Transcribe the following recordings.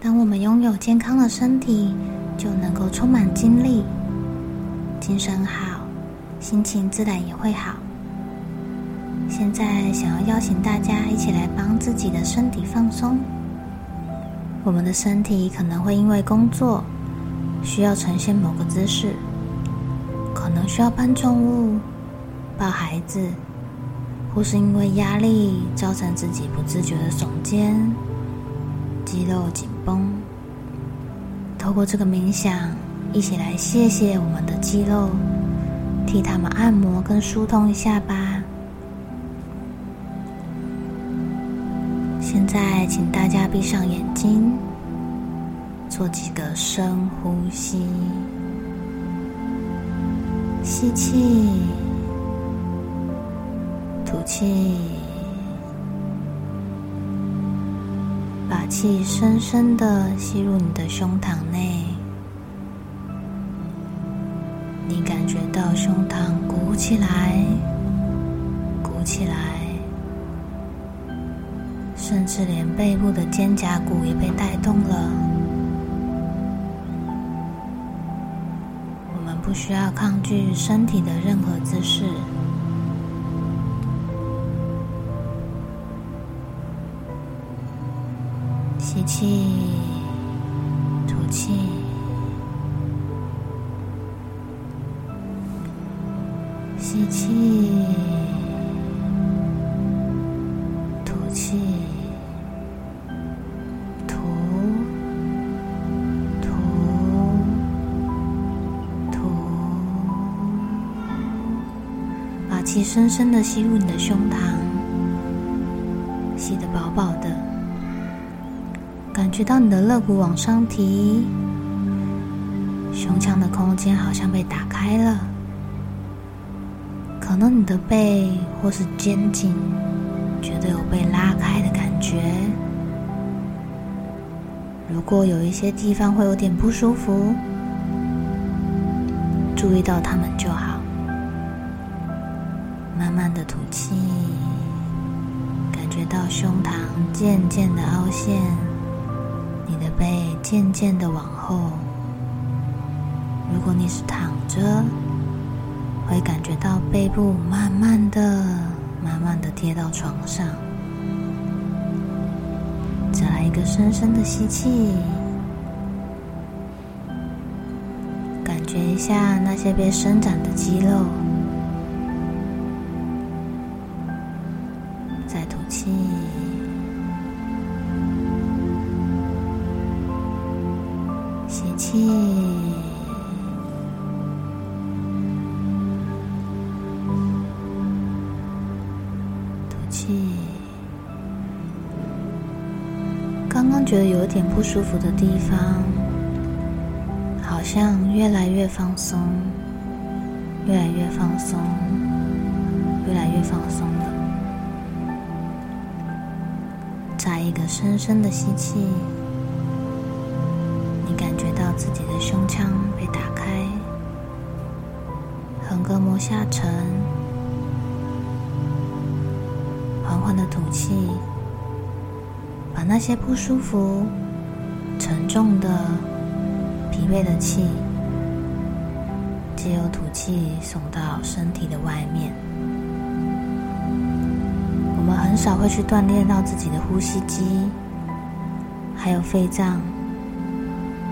当我们拥有健康的身体，就能够充满精力，精神好，心情自然也会好。现在想要邀请大家一起来帮自己的身体放松。我们的身体可能会因为工作需要呈现某个姿势，可能需要搬重物、抱孩子，或是因为压力造成自己不自觉的耸肩、肌肉紧绷。透过这个冥想，一起来谢谢我们的肌肉，替他们按摩跟疏通一下吧。现在，请大家闭上眼睛，做几个深呼吸。吸气，吐气，气深深的吸入你的胸膛内。你感觉到胸膛鼓起来，鼓起来。甚至连背部的肩胛骨也被带动了。我们不需要抗拒身体的任何姿势。气，吐气，吸气。吐气深深的吸入你的胸膛，吸得饱饱的，感觉到你的肋骨往上提，胸腔的空间好像被打开了。可能你的背或是肩颈觉得有被拉开的感觉，如果有一些地方会有点不舒服，注意到它们就好。慢慢的吐气，感觉到胸膛渐渐的凹陷，你的背渐渐的往后。如果你是躺着，会感觉到背部慢慢的、慢慢的贴到床上。再来一个深深的吸气，感觉一下那些被伸展的肌肉。吸气，吐气。刚刚觉得有点不舒服的地方，好像越来越放松，越来越放松，越来越放松了。再一个深深的吸气。自己的胸腔被打开，横膈膜下沉，缓缓的吐气，把那些不舒服、沉重的、疲惫的气，借由吐气送到身体的外面。我们很少会去锻炼到自己的呼吸机，还有肺脏。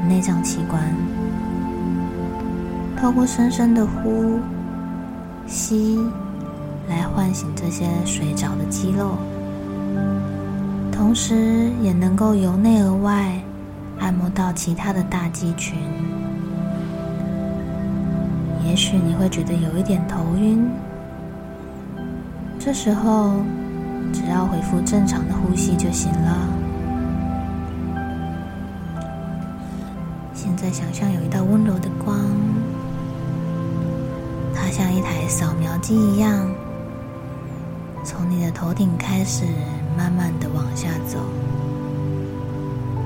内脏器官，透过深深的呼吸来唤醒这些睡着的肌肉，同时也能够由内而外按摩到其他的大肌群。也许你会觉得有一点头晕，这时候只要恢复正常的呼吸就行了。在想象有一道温柔的光，它像一台扫描机一样，从你的头顶开始，慢慢的往下走，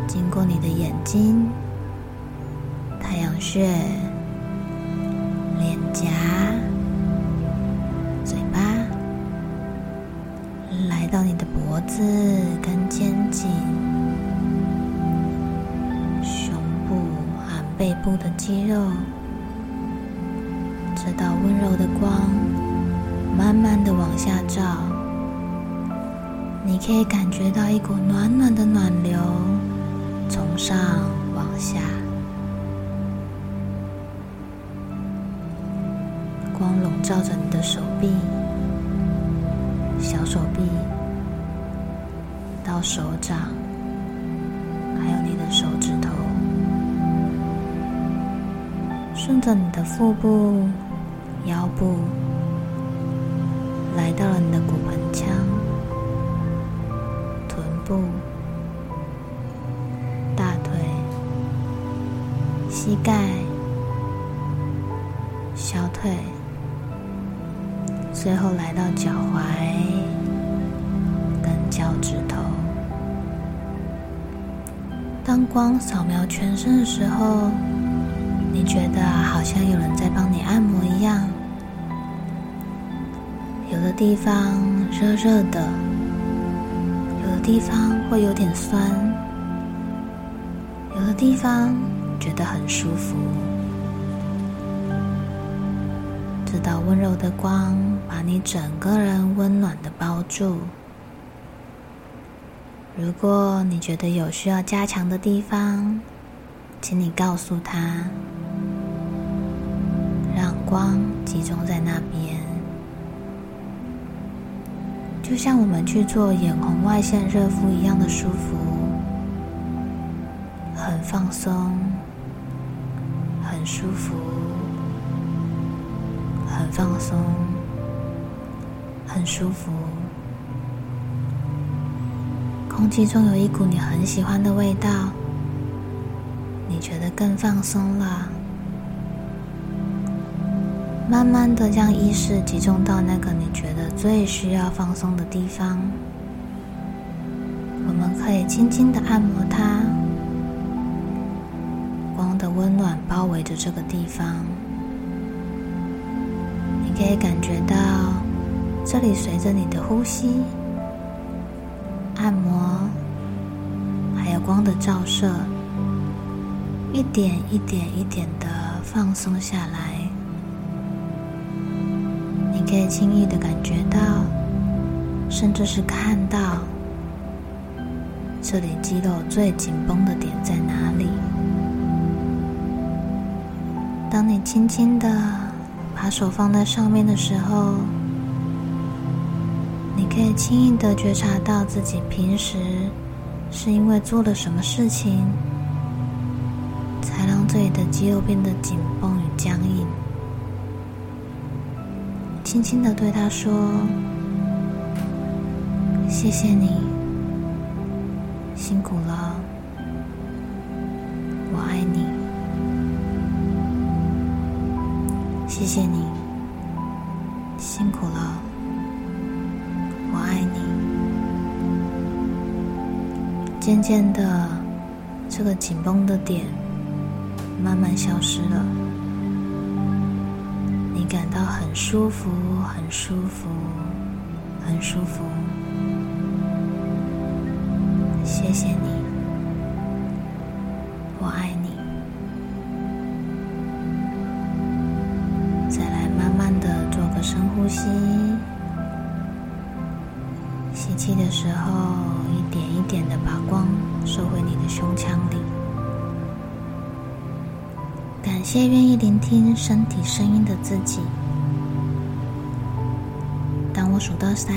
经过你的眼睛、太阳穴、脸颊、嘴巴，来到你的脖子跟肩颈。背部的肌肉，这道温柔的光慢慢的往下照，你可以感觉到一股暖暖的暖流从上往下，光笼罩着你的手臂、小手臂到手掌，还有你的手指头。顺着你的腹部、腰部，来到了你的骨盆腔、臀部、大腿、膝盖、小腿，最后来到脚踝跟脚趾头。当光扫描全身的时候，你觉得好像有人在帮你按摩一样，有的地方热热的，有的地方会有点酸，有的地方觉得很舒服。这道温柔的光把你整个人温暖的包住。如果你觉得有需要加强的地方，请你告诉他。光集中在那边，就像我们去做眼红外线热敷一样的舒服，很放松，很舒服，很放松，很舒服。空气中有一股你很喜欢的味道，你觉得更放松了。慢慢的将意识集中到那个你觉得最需要放松的地方，我们可以轻轻的按摩它，光的温暖包围着这个地方，你可以感觉到这里随着你的呼吸、按摩，还有光的照射，一点一点一点的放松下来。可以轻易的感觉到，甚至是看到，这里肌肉最紧绷的点在哪里。当你轻轻的把手放在上面的时候，你可以轻易的觉察到自己平时是因为做了什么事情，才让这里的肌肉变得紧绷与僵硬。轻轻的对他说：“谢谢你，辛苦了，我爱你。谢谢你，辛苦了，我爱你。”渐渐的，这个紧绷的点慢慢消失了。你感到很舒服，很舒服，很舒服。谢谢你，我爱你。再来，慢慢的做个深呼吸。吸气的时候，一点一点的把光收回你的胸腔里。感谢愿意聆听身体声音的自己。当我数到三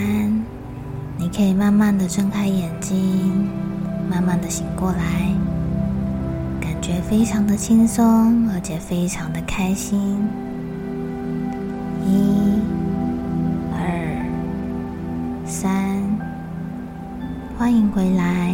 你可以慢慢的睁开眼睛慢慢的醒过来。感觉非常的轻松而且非常的开心。一二三欢迎回来。